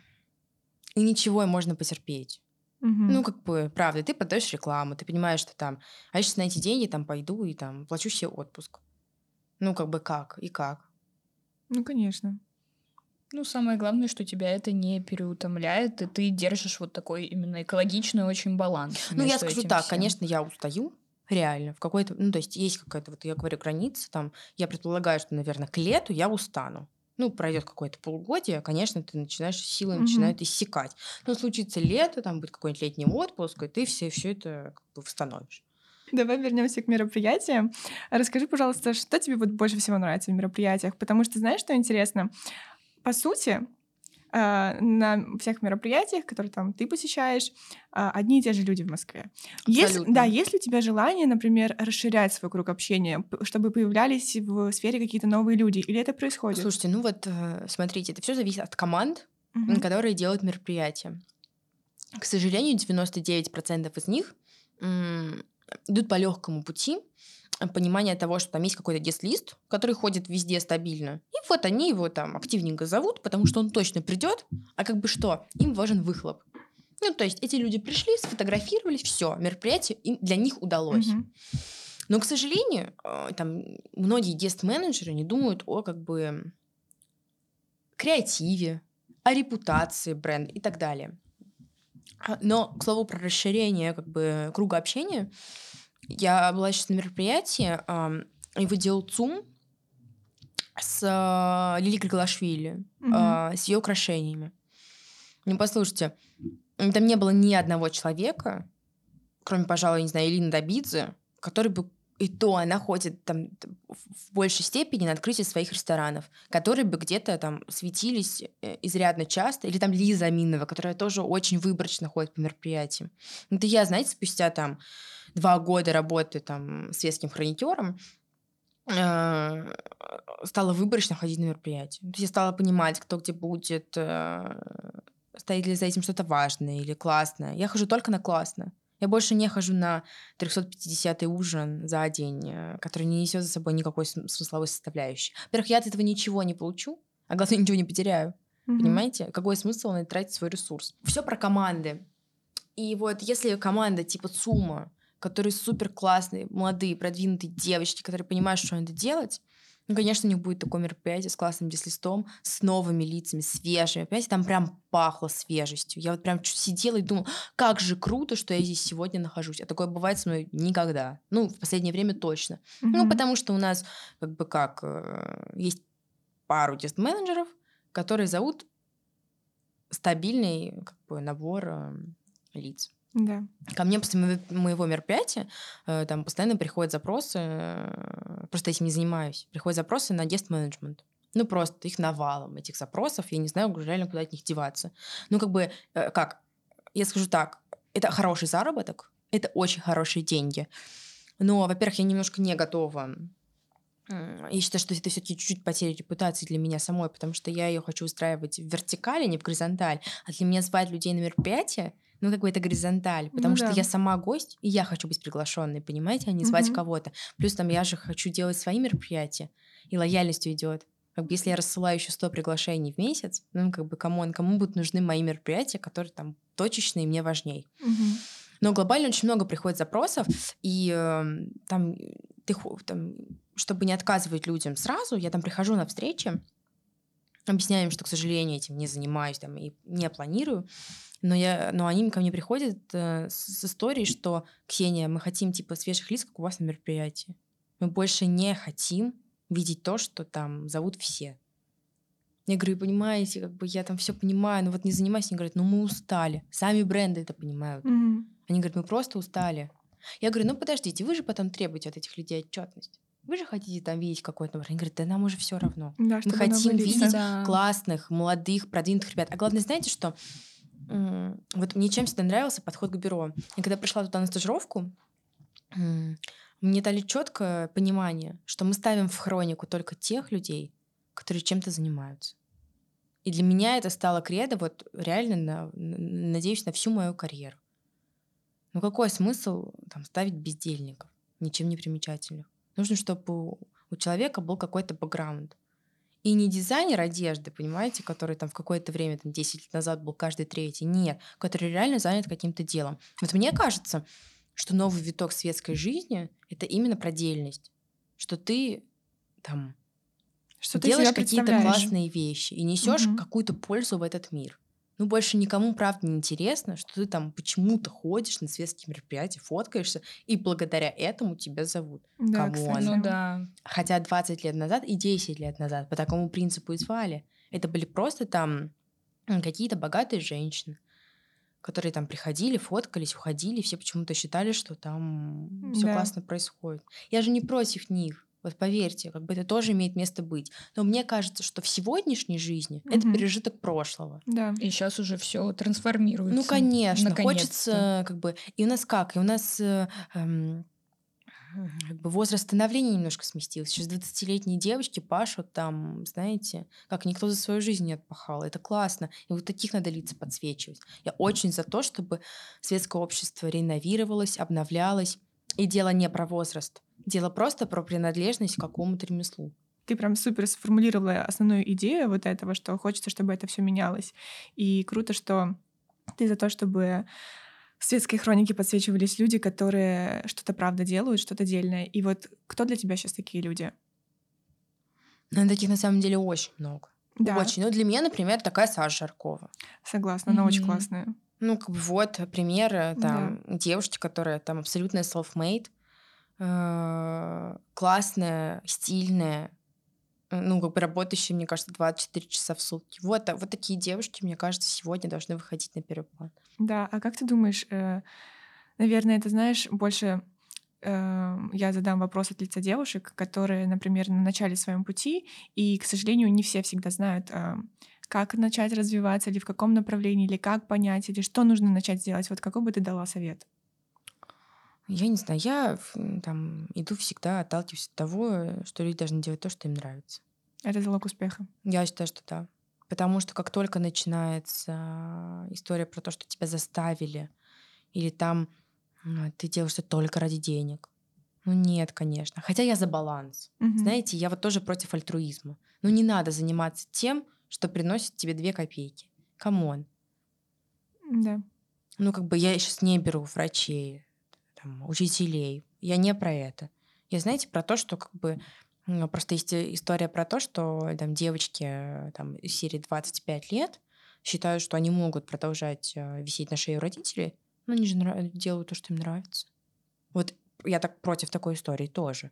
и ничего можно потерпеть. Мгм. Ну, как бы, правда, ты подаешь рекламу, ты понимаешь, что там, а я сейчас на эти деньги там пойду и там плачу себе отпуск. Ну, как бы как и как. Ну, конечно. Ну, самое главное, что тебя это не переутомляет, и ты держишь вот такой именно экологичный очень баланс. Ну, я скажу так, всем. конечно, я устаю, реально, в какой-то, ну, то есть есть какая-то, вот я говорю, граница, там, я предполагаю, что, наверное, к лету я устану. Ну, пройдет какое-то полугодие, конечно, ты начинаешь, силы Мгм. начинают иссякать. Но случится лето, там будет какой-нибудь летний отпуск, и ты все, все это как бы восстановишь. [LAUGHS] Давай вернемся к мероприятиям. Расскажи, пожалуйста, что тебе вот больше всего нравится в мероприятиях? Потому что знаешь, что интересно? По сути, а, на всех мероприятиях, которые там ты посещаешь, а, одни и те же люди в Москве. Абсолютно. да, есть ли у тебя желание, например, расширять свой круг общения, чтобы появлялись в сфере какие-то новые люди? Или это происходит? Слушайте, ну вот, э, смотрите, это все зависит от команд, Мгм. которые делают мероприятия. К сожалению, 99% из них идут по легкому пути э, понимания того, что там есть какой-то гест-лист, который ходит везде стабильно. И вот они его там активненько зовут, потому что он точно придет, а как бы что, им важен выхлоп. Ну, то есть эти люди пришли, сфотографировались, все, мероприятие им, для них удалось. Мгм. Но, к сожалению, э, там многие гест-менеджеры не думают о как бы креативе, о репутации бренда и так далее. А, Но, к слову, про расширение как бы круга общения, я была сейчас на мероприятии, ам, его делал ЦУМ с а, Лили Григлашвили, Мгм. а, с ее украшениями. Ну, послушайте, там не было ни одного человека, кроме, пожалуй, не знаю, Элины Добидзе, который бы и то она ходит там в большей степени на открытие своих ресторанов, которые бы где-то там светились э, изрядно часто, или там Лиза Аминова, которая тоже очень выборочно ходит по мероприятиям. Это я, знаете, спустя там два года работы там светским хроникером э, стала выборочно ходить на мероприятия. То есть я стала понимать, кто где будет, э, стоит ли за этим что-то важное или классное. Я хожу только на классно. Я больше не хожу на 350-й ужин за день, э, который не несет за собой никакой см- смысловой составляющей. Во-первых, я от этого ничего не получу, а главное, [LAUGHS] ничего не потеряю. Мгм. Понимаете? Какой смысл на тратить свой ресурс? Все про команды. И вот если команда типа ЦУМа, которые супер классные, молодые, продвинутые девочки, которые понимают, что надо делать, ну, конечно, у них будет такое мероприятие с классным дислистом, с новыми лицами, свежими. Понимаете, там прям пахло свежестью. Я вот прям сидела и думала, как же круто, что я здесь сегодня нахожусь. А такое бывает со мной никогда. Ну, в последнее время точно. Ну, Мгм. потому что у нас как бы как э, есть пару тест-менеджеров, которые зовут стабильный как бы, набор э, лиц. Да. Ко мне после моего- мероприятия э, там постоянно приходят запросы, э, просто этим не занимаюсь, приходят запросы на гест-менеджмент. Ну, просто их навалом, этих запросов. Я не знаю реально, куда от них деваться. Ну, как бы, э, как? Я скажу так. это хороший заработок, это очень хорошие деньги. Но, во-первых, я немножко не готова я считаю, что это все-таки чуть-чуть потеря репутации для меня самой, потому что я ее хочу устраивать в вертикали, не в горизонталь. А для меня звать людей на мероприятие, ну, как бы это горизонталь, потому ну, что да. я сама гость, и я хочу быть приглашенной, понимаете, а не звать угу. кого-то. Плюс там я же хочу делать свои мероприятия, и лояльностью идет. Как бы если я рассылаю еще 100 приглашений в месяц, ну, как бы кому, кому будут нужны мои мероприятия, которые там точечные, мне важней. Угу. Но глобально очень много приходит запросов, и э, там ты там чтобы не отказывать людям сразу, я там прихожу на встречи, объясняю им, что, к сожалению, этим не занимаюсь там, и не планирую, но, я, но они ко мне приходят э, с, с историей, что «Ксения, мы хотим типа свежих лиц, как у вас на мероприятии. Мы больше не хотим видеть то, что там зовут все». Я говорю, понимаете, как бы я там все понимаю, но вот не занимаюсь. Они говорят, ну мы устали. Сами бренды это понимают. Mm-hmm. Они говорят, мы просто устали. Я говорю, ну подождите, вы же потом требуете от этих людей отчетность. Вы же хотите там видеть какой-то Они говорят, да нам уже все равно. Да, Мы хотим видеть да. классных, молодых, продвинутых ребят. А главное, знаете, что вот мне чем всегда нравился подход к бюро. Я когда пришла туда на стажировку, мне дали четкое понимание, что мы ставим в хронику только тех людей, которые чем-то занимаются. И для меня это стало кредо, вот реально, на, надеюсь, на всю мою карьеру. Ну какой смысл там ставить бездельников, ничем не примечательных? Нужно, чтобы у человека был какой-то бэкграунд. И не дизайнер одежды, понимаете, который там в какое-то время, там 10 лет назад был каждый третий. Нет, который реально занят каким-то делом. Вот мне кажется, что новый виток светской жизни — это именно продельность. Что ты там что делаешь какие-то классные вещи и несешь угу. какую-то пользу в этот мир ну, больше никому, правда, не интересно, что ты там почему-то ходишь на светские мероприятия, фоткаешься, и благодаря этому тебя зовут. Да, Кого Ну да. Хотя 20 лет назад и 10 лет назад по такому принципу и звали. Это были просто там какие-то богатые женщины, которые там приходили, фоткались, уходили, все почему-то считали, что там все да. классно происходит. Я же не против них. Вот поверьте, как бы это тоже имеет место быть. Но мне кажется, что в сегодняшней жизни угу. это пережиток прошлого. Да. И сейчас уже все трансформируется. Ну, конечно. Хочется как бы... И у нас как? И у нас... Э, эм, как бы возраст становления немножко сместился. Сейчас 20-летние девочки пашут там, знаете, как никто за свою жизнь не отпахал. Это классно. И вот таких надо лица подсвечивать. Я очень за то, чтобы светское общество реновировалось, обновлялось. И дело не про возраст. Дело просто про принадлежность к какому-то ремеслу. Ты прям супер сформулировала основную идею вот этого, что хочется, чтобы это все менялось. И круто, что ты за то, чтобы в светской хронике подсвечивались люди, которые что-то правда делают, что-то дельное. И вот кто для тебя сейчас такие люди? Ну, таких на самом деле очень много. Да. Очень. Ну, для меня, например, такая Саша Жаркова. Согласна, она mm-hmm. очень классная. Ну, как бы вот пример э, там да. девушки, которая там абсолютно self-made, классная, стильная, э, ну, как бы работающая, мне кажется, 24 часа в сутки. Вот, вот такие девушки, мне кажется, сегодня должны выходить на первый план. Да, а как ты думаешь, э, наверное, это, знаешь, больше э, я задам вопрос от лица девушек, которые, например, на начале своем пути, и, к сожалению, не все всегда знают, э, как начать развиваться, или в каком направлении, или как понять, или что нужно начать делать? Вот какой бы ты дала совет? Я не знаю, я там иду всегда, отталкиваюсь от того, что люди должны делать то, что им нравится. Это залог успеха? Я считаю, что да. Потому что как только начинается история про то, что тебя заставили, или там ты делаешь это только ради денег, ну нет, конечно. Хотя я за баланс. Угу. Знаете, я вот тоже против альтруизма. Ну не надо заниматься тем, что приносит тебе две копейки. Come on. Да. Ну, как бы я сейчас не беру врачей, там, учителей. Я не про это. Я, знаете, про то, что как бы просто есть история про то, что там девочки там, из серии 25 лет считают, что они могут продолжать э, висеть на шее у родителей, но они же делают то, что им нравится. Вот я так против такой истории тоже.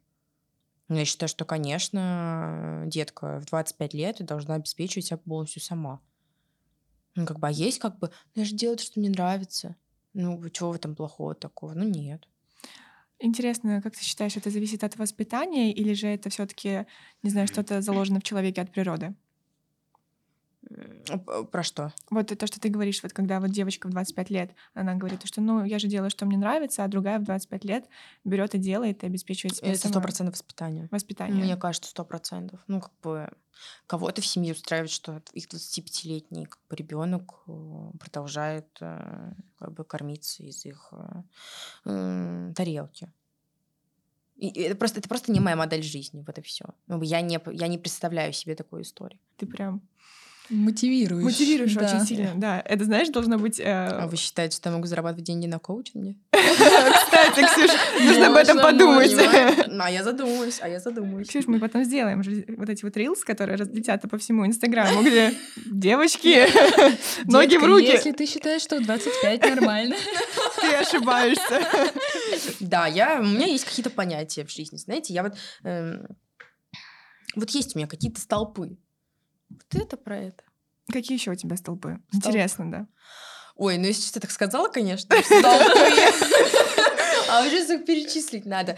Я считаю, что, конечно, детка в 25 лет должна обеспечивать себя полностью сама. Ну, как бы, а есть как бы, ну, я же делаю то, что мне нравится. Ну, чего в этом плохого такого? Ну, нет. Интересно, как ты считаешь, это зависит от воспитания или же это все таки не знаю, что-то заложено в человеке от природы? Про что? Вот то, что ты говоришь, вот когда вот девочка в 25 лет, она говорит, что ну я же делаю, что мне нравится, а другая в 25 лет берет и делает, и обеспечивает себя Это сто процентов воспитание. Воспитание. Мне кажется, сто процентов. Ну, как бы кого-то в семье устраивает, что их 25-летний как бы, ребенок э, продолжает э, как бы кормиться из их э, тарелки. И это просто, это просто не моя модель жизни, вот и все. Ну, я не, я не представляю себе такую историю. Ты прям Мотивируешь. Мотивируешь да. очень сильно, да. Это, знаешь, должно быть... Э... А вы считаете, что я могу зарабатывать деньги на коучинге? [LAUGHS] Кстати, Ксюш, нужно об этом подумать. А я задумаюсь, а я задумаюсь. Ксюш, мы потом сделаем вот эти вот рилс, которые разлетятся по всему Инстаграму, где девочки, [LAUGHS] ноги в руки. если ты считаешь, что 25 нормально. [LAUGHS] Ты ошибаешься. Да, я, у меня есть какие-то понятия в жизни, знаете, я вот... Эм, вот есть у меня какие-то столпы, вот это про это. Какие еще у тебя столпы? Столб. Интересно, да. Ой, ну если ты так сказала, конечно, А уже их перечислить надо.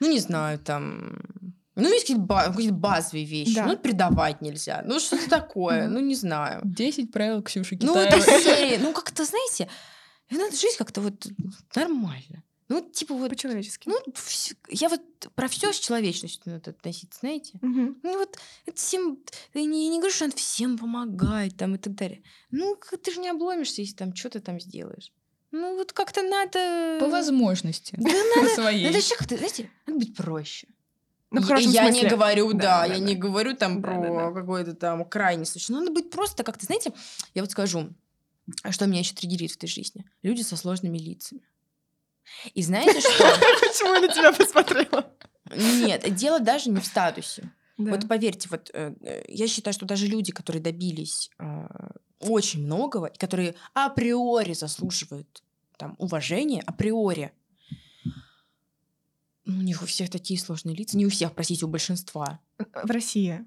Ну, не знаю, там... Ну, есть какие-то базовые вещи. Да. Ну, предавать нельзя. Ну, что-то такое. Ну, не знаю. Десять правил Ксюши Китаевой. Ну, это [LAUGHS] серия. Ну, как-то, знаете, надо жить как-то вот нормально. Ну, типа вот... По-человечески. Ну, я вот про все с человечностью надо относиться, знаете? Угу. Ну, вот это всем... Я не, не говорю, что надо всем помогать там и так далее. Ну, ты же не обломишься, если там что-то там сделаешь. Ну, вот как-то надо... По возможности. Да [LAUGHS] надо... своей. Надо еще как-то, знаете, надо быть проще. Ну, я, я не говорю, да, да, да я да. не говорю там да, про да, да. какой-то там крайний случай. Надо быть просто как-то, знаете, я вот скажу, что меня еще триггерит в этой жизни. Люди со сложными лицами. И знаете что? [LAUGHS] Почему я на тебя посмотрела? Нет, дело даже не в статусе. Да. Вот поверьте, вот э, э, я считаю, что даже люди, которые добились э, очень многого, и которые априори заслуживают там уважения, априори, ну, у них у всех такие сложные лица, не у всех, простите, у большинства. В России.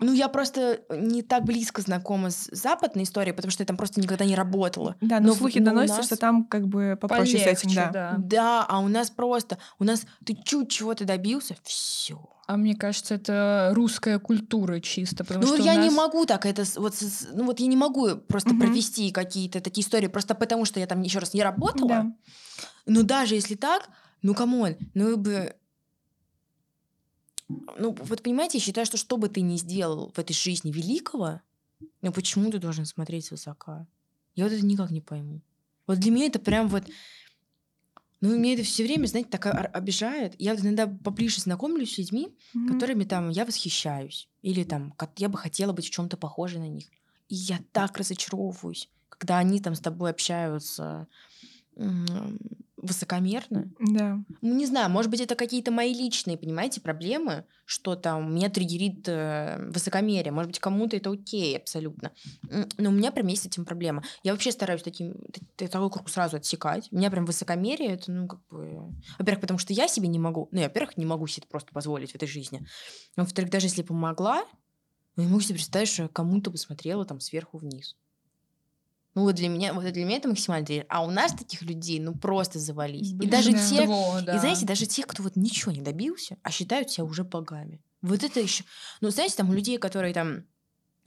Ну, я просто не так близко знакома с западной историей, потому что я там просто никогда не работала. Да, но, но слухи но доносятся, нас... что там как бы попроще Полегче, с этим, да. да. Да, а у нас просто, у нас ты чуть чего-то добился, все. А мне кажется, это русская культура чисто, потому ну, что я нас... не могу так это вот, ну вот я не могу просто угу. провести какие-то такие истории просто потому, что я там еще раз не работала. Да. Но даже если так, ну come on, ну бы ну, вот понимаете, я считаю, что что бы ты ни сделал в этой жизни великого, ну почему ты должен смотреть свысока? Я вот это никак не пойму. Вот для меня это прям вот... Ну, меня это все время, знаете, так обижает. Я вот иногда поближе знакомлюсь с людьми, mm-hmm. которыми там я восхищаюсь. Или там я бы хотела быть в чем-то похожей на них. И я так разочаровываюсь, когда они там с тобой общаются высокомерно. Да. Ну, не знаю, может быть, это какие-то мои личные, понимаете, проблемы, что там меня триггерит э, высокомерие. Может быть, кому-то это окей абсолютно. Но у меня прям есть с этим проблема. Я вообще стараюсь таким, такой круг сразу отсекать. У меня прям высокомерие, это, ну, как бы... Во-первых, потому что я себе не могу, ну, я, во-первых, не могу себе это просто позволить в этой жизни. Во-вторых, даже если помогла, я не могу себе представить, что я кому-то бы смотрела там сверху вниз. Ну вот для меня, вот для меня это максимально триггер. А у нас таких людей, ну просто завались. Блин, и даже да. те, Того, да. и знаете, даже тех, кто вот ничего не добился, а считают себя уже богами. Вот это еще, ну знаете, там у людей, которые там,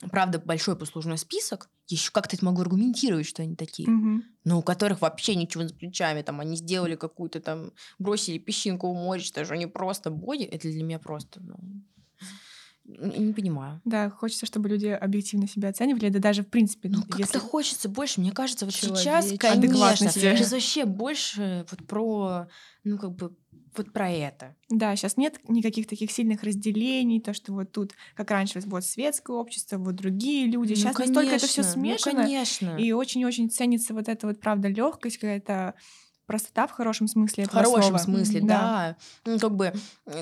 правда, большой послужной список, еще как-то это могу аргументировать, что они такие, угу. но у которых вообще ничего за плечами, там они сделали какую-то там, бросили песчинку в море, что же они просто боги, это для меня просто, ну, не понимаю. Да, хочется, чтобы люди объективно себя оценивали, да даже в принципе. Ну, как-то если... хочется больше. Мне кажется, вот сейчас, конечно, сейчас [LAUGHS] вообще больше вот про, ну, как бы, вот про это. Да, сейчас нет никаких таких сильных разделений, то, что вот тут, как раньше, вот светское общество, вот другие люди. Сейчас ну, конечно, настолько это все смешано. Ну, конечно. И очень-очень ценится вот эта вот, правда, легкость какая-то простота в хорошем смысле этого В хорошем слова. смысле, да. да. Ну, как бы,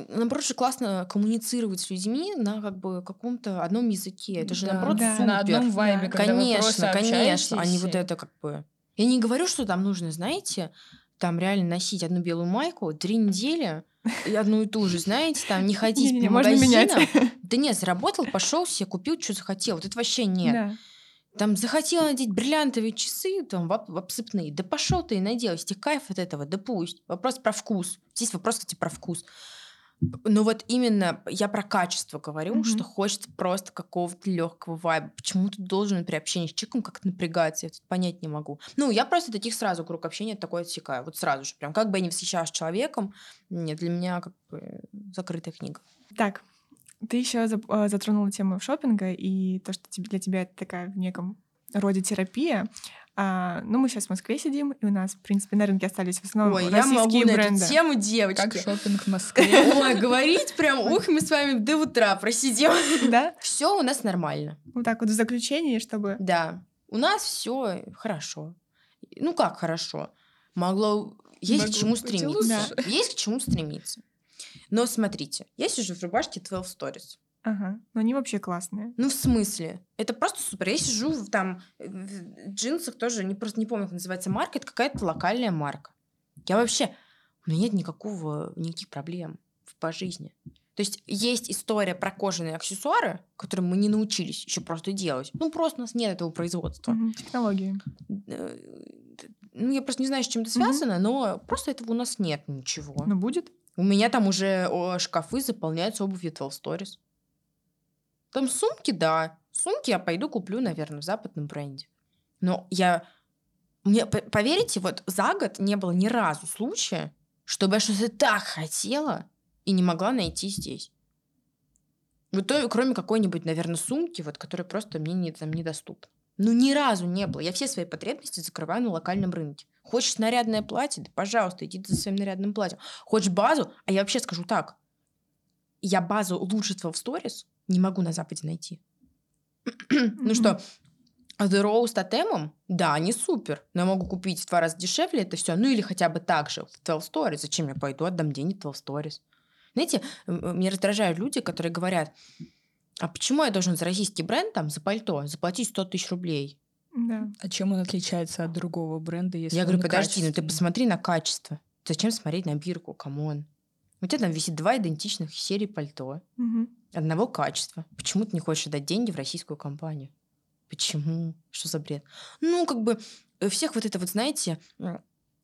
наоборот, же классно коммуницировать с людьми на как бы каком-то одном языке. Это же, да, наоборот, да. супер. На одном вайбе, да. Конечно, конечно. А не вот это как бы... Я не говорю, что там нужно, знаете, там реально носить одну белую майку три недели, и одну и ту же, знаете, там не ходить по магазинам. Да нет, заработал, пошел себе, купил, что захотел. Вот это вообще нет. Там захотела надеть бриллиантовые часы, там, в, обсыпные. Да пошел ты и надел, если тебе кайф от этого, да пусть. Вопрос про вкус. Здесь вопрос, кстати, про вкус. Ну вот именно я про качество говорю, Мгм. что хочется просто какого-то легкого вайба. Почему ты должен при общении с человеком как-то напрягаться? Я тут понять не могу. Ну, я просто таких сразу круг общения такой отсекаю. Вот сразу же. Прям как бы я не восхищалась человеком, нет, для меня как бы закрытая книга. Так, ты еще затронула тему шопинга и то, что для тебя это такая в неком роде терапия. А, ну, мы сейчас в Москве сидим, и у нас, в принципе, на рынке остались в основном Ой, я могу российские на бренды. эту тему, девочки. Как шопинг в Москве. Ой, говорить прям, ух, мы с вами до утра просидим. Да? Все у нас нормально. Вот так вот в заключении, чтобы... Да, у нас все хорошо. Ну как хорошо? Могло есть к чему стремиться. Есть к чему стремиться. Но смотрите, я сижу в рубашке 12 Stories. Ага. Но они вообще классные. Ну, в смысле? Это просто супер. Я сижу в, там в джинсах тоже, не, просто не помню, как называется марка, это какая-то локальная марка. Я вообще... У меня нет никакого, никаких проблем в- по жизни. То есть есть история про кожаные аксессуары, которые мы не научились еще просто делать. Ну, просто у нас нет этого производства. Мгм, Технологии. Э, Ну, я просто не знаю, с чем это связано, но просто этого у нас нет ничего. Ну, будет? У меня там уже шкафы заполняются обувью 12 Stories. Там сумки, да. Сумки я пойду куплю, наверное, в западном бренде. Но я... Мне, поверите, вот за год не было ни разу случая, чтобы я что-то так хотела и не могла найти здесь. Вот кроме какой-нибудь, наверное, сумки, вот, которая просто мне не, там, недоступна. Ну, ни разу не было. Я все свои потребности закрываю на локальном рынке. Хочешь нарядное платье? Да, пожалуйста, иди за своим нарядным платьем. Хочешь базу? А я вообще скажу так. Я базу лучшества в сторис не могу на Западе найти. [CLEARS THROAT] Ну что, The Rose тотемом, да, они супер. Но я могу купить в два раза дешевле это все. Ну или хотя бы так же в 12 Stories. Зачем я пойду, отдам деньги в 12 Stories? Знаете, меня раздражают люди, которые говорят, а почему я должен за российский бренд там, за пальто, заплатить 100 тысяч рублей? Да. А чем он отличается от другого бренда, если я говорю, подожди, ну ты посмотри на качество. Зачем смотреть на бирку, come on? У тебя там висит два идентичных серых пальто, Мгм. одного качества. Почему ты не хочешь отдать деньги в российскую компанию? Почему? Что за бред? Ну, как бы э, всех вот это вот, знаете,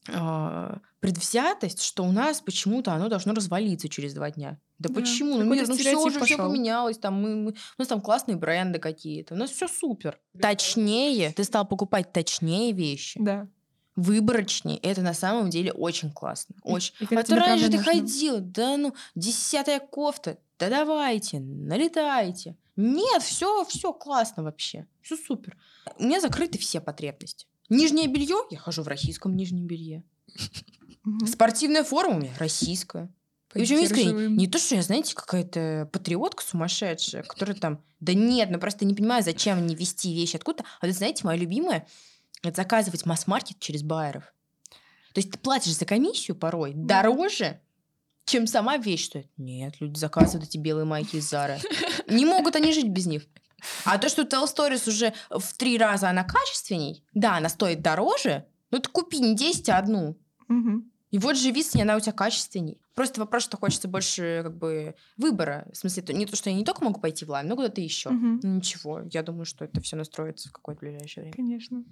а, предвзятость, что у нас почему-то оно должно развалиться через два дня. Да, Да, почему? Ну, мир, ну все уже все поменялось, там мы, мы- у нас там классные бренды какие-то, у нас все супер. Точнее, ты стал покупать точнее вещи, Да. выборочнее. Это на самом деле очень классно, очень. и А то раньше ты нужно. ходил, да ну, десятая кофта, да давайте, налетайте. Нет, все, все классно вообще, все супер. У меня закрыты все потребности. Нижнее белье, я хожу в российском нижнем белье. Спортивная форма у меня российская. И причем искренне, не то, что я, знаете, какая-то патриотка сумасшедшая, которая там... Да нет, ну просто не понимаю, зачем мне вести вещи откуда-то. А вы знаете, мое любимое — это заказывать масс-маркет через байеров. То есть ты платишь за комиссию порой Да. дороже, чем сама вещь стоит. Нет, люди заказывают эти белые майки из Зары. Не могут они жить без них. А то, что Stories уже в три раза она качественней, да, она стоит дороже, но ты купи не 10, а одну. Мгм. И вот живи с ней, она у тебя качественней. Просто вопрос, что хочется больше как бы выбора. В смысле, то- не то, что я не только могу пойти в лайм, но куда-то еще. Мгм. Ничего, я думаю, что это все настроится в какое-то ближайшее время. Конечно.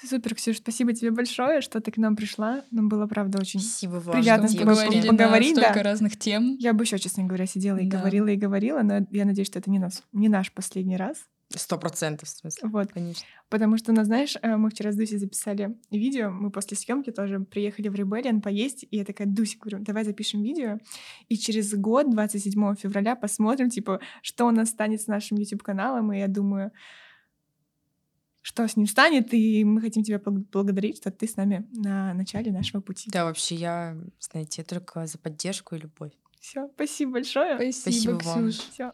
Супер, Ксюш, спасибо тебе большое, что ты к нам пришла. Нам было, правда, очень... Спасибо вам. Приятно с тобой поговорить, да. столько разных тем. Я бы еще, честно говоря, сидела и Да. говорила, и говорила, но я надеюсь, что это не, нас, не наш последний раз. Сто процентов, в смысле. Вот. Конечно. Потому что, ну, знаешь, э, мы вчера с Дусей записали видео, мы после съемки тоже приехали в Rebellion поесть, и я такая, Дуся, говорю, давай запишем видео, и через год, 27 февраля, посмотрим, типа, что у нас станет с нашим YouTube-каналом, и я думаю, что с ним станет, и мы хотим тебя бл- благодарить, что ты с нами на начале нашего пути. Да, вообще, я, знаете, только за поддержку и любовь. Все, спасибо большое. Спасибо, Спасибо вам. Ксюш. Все.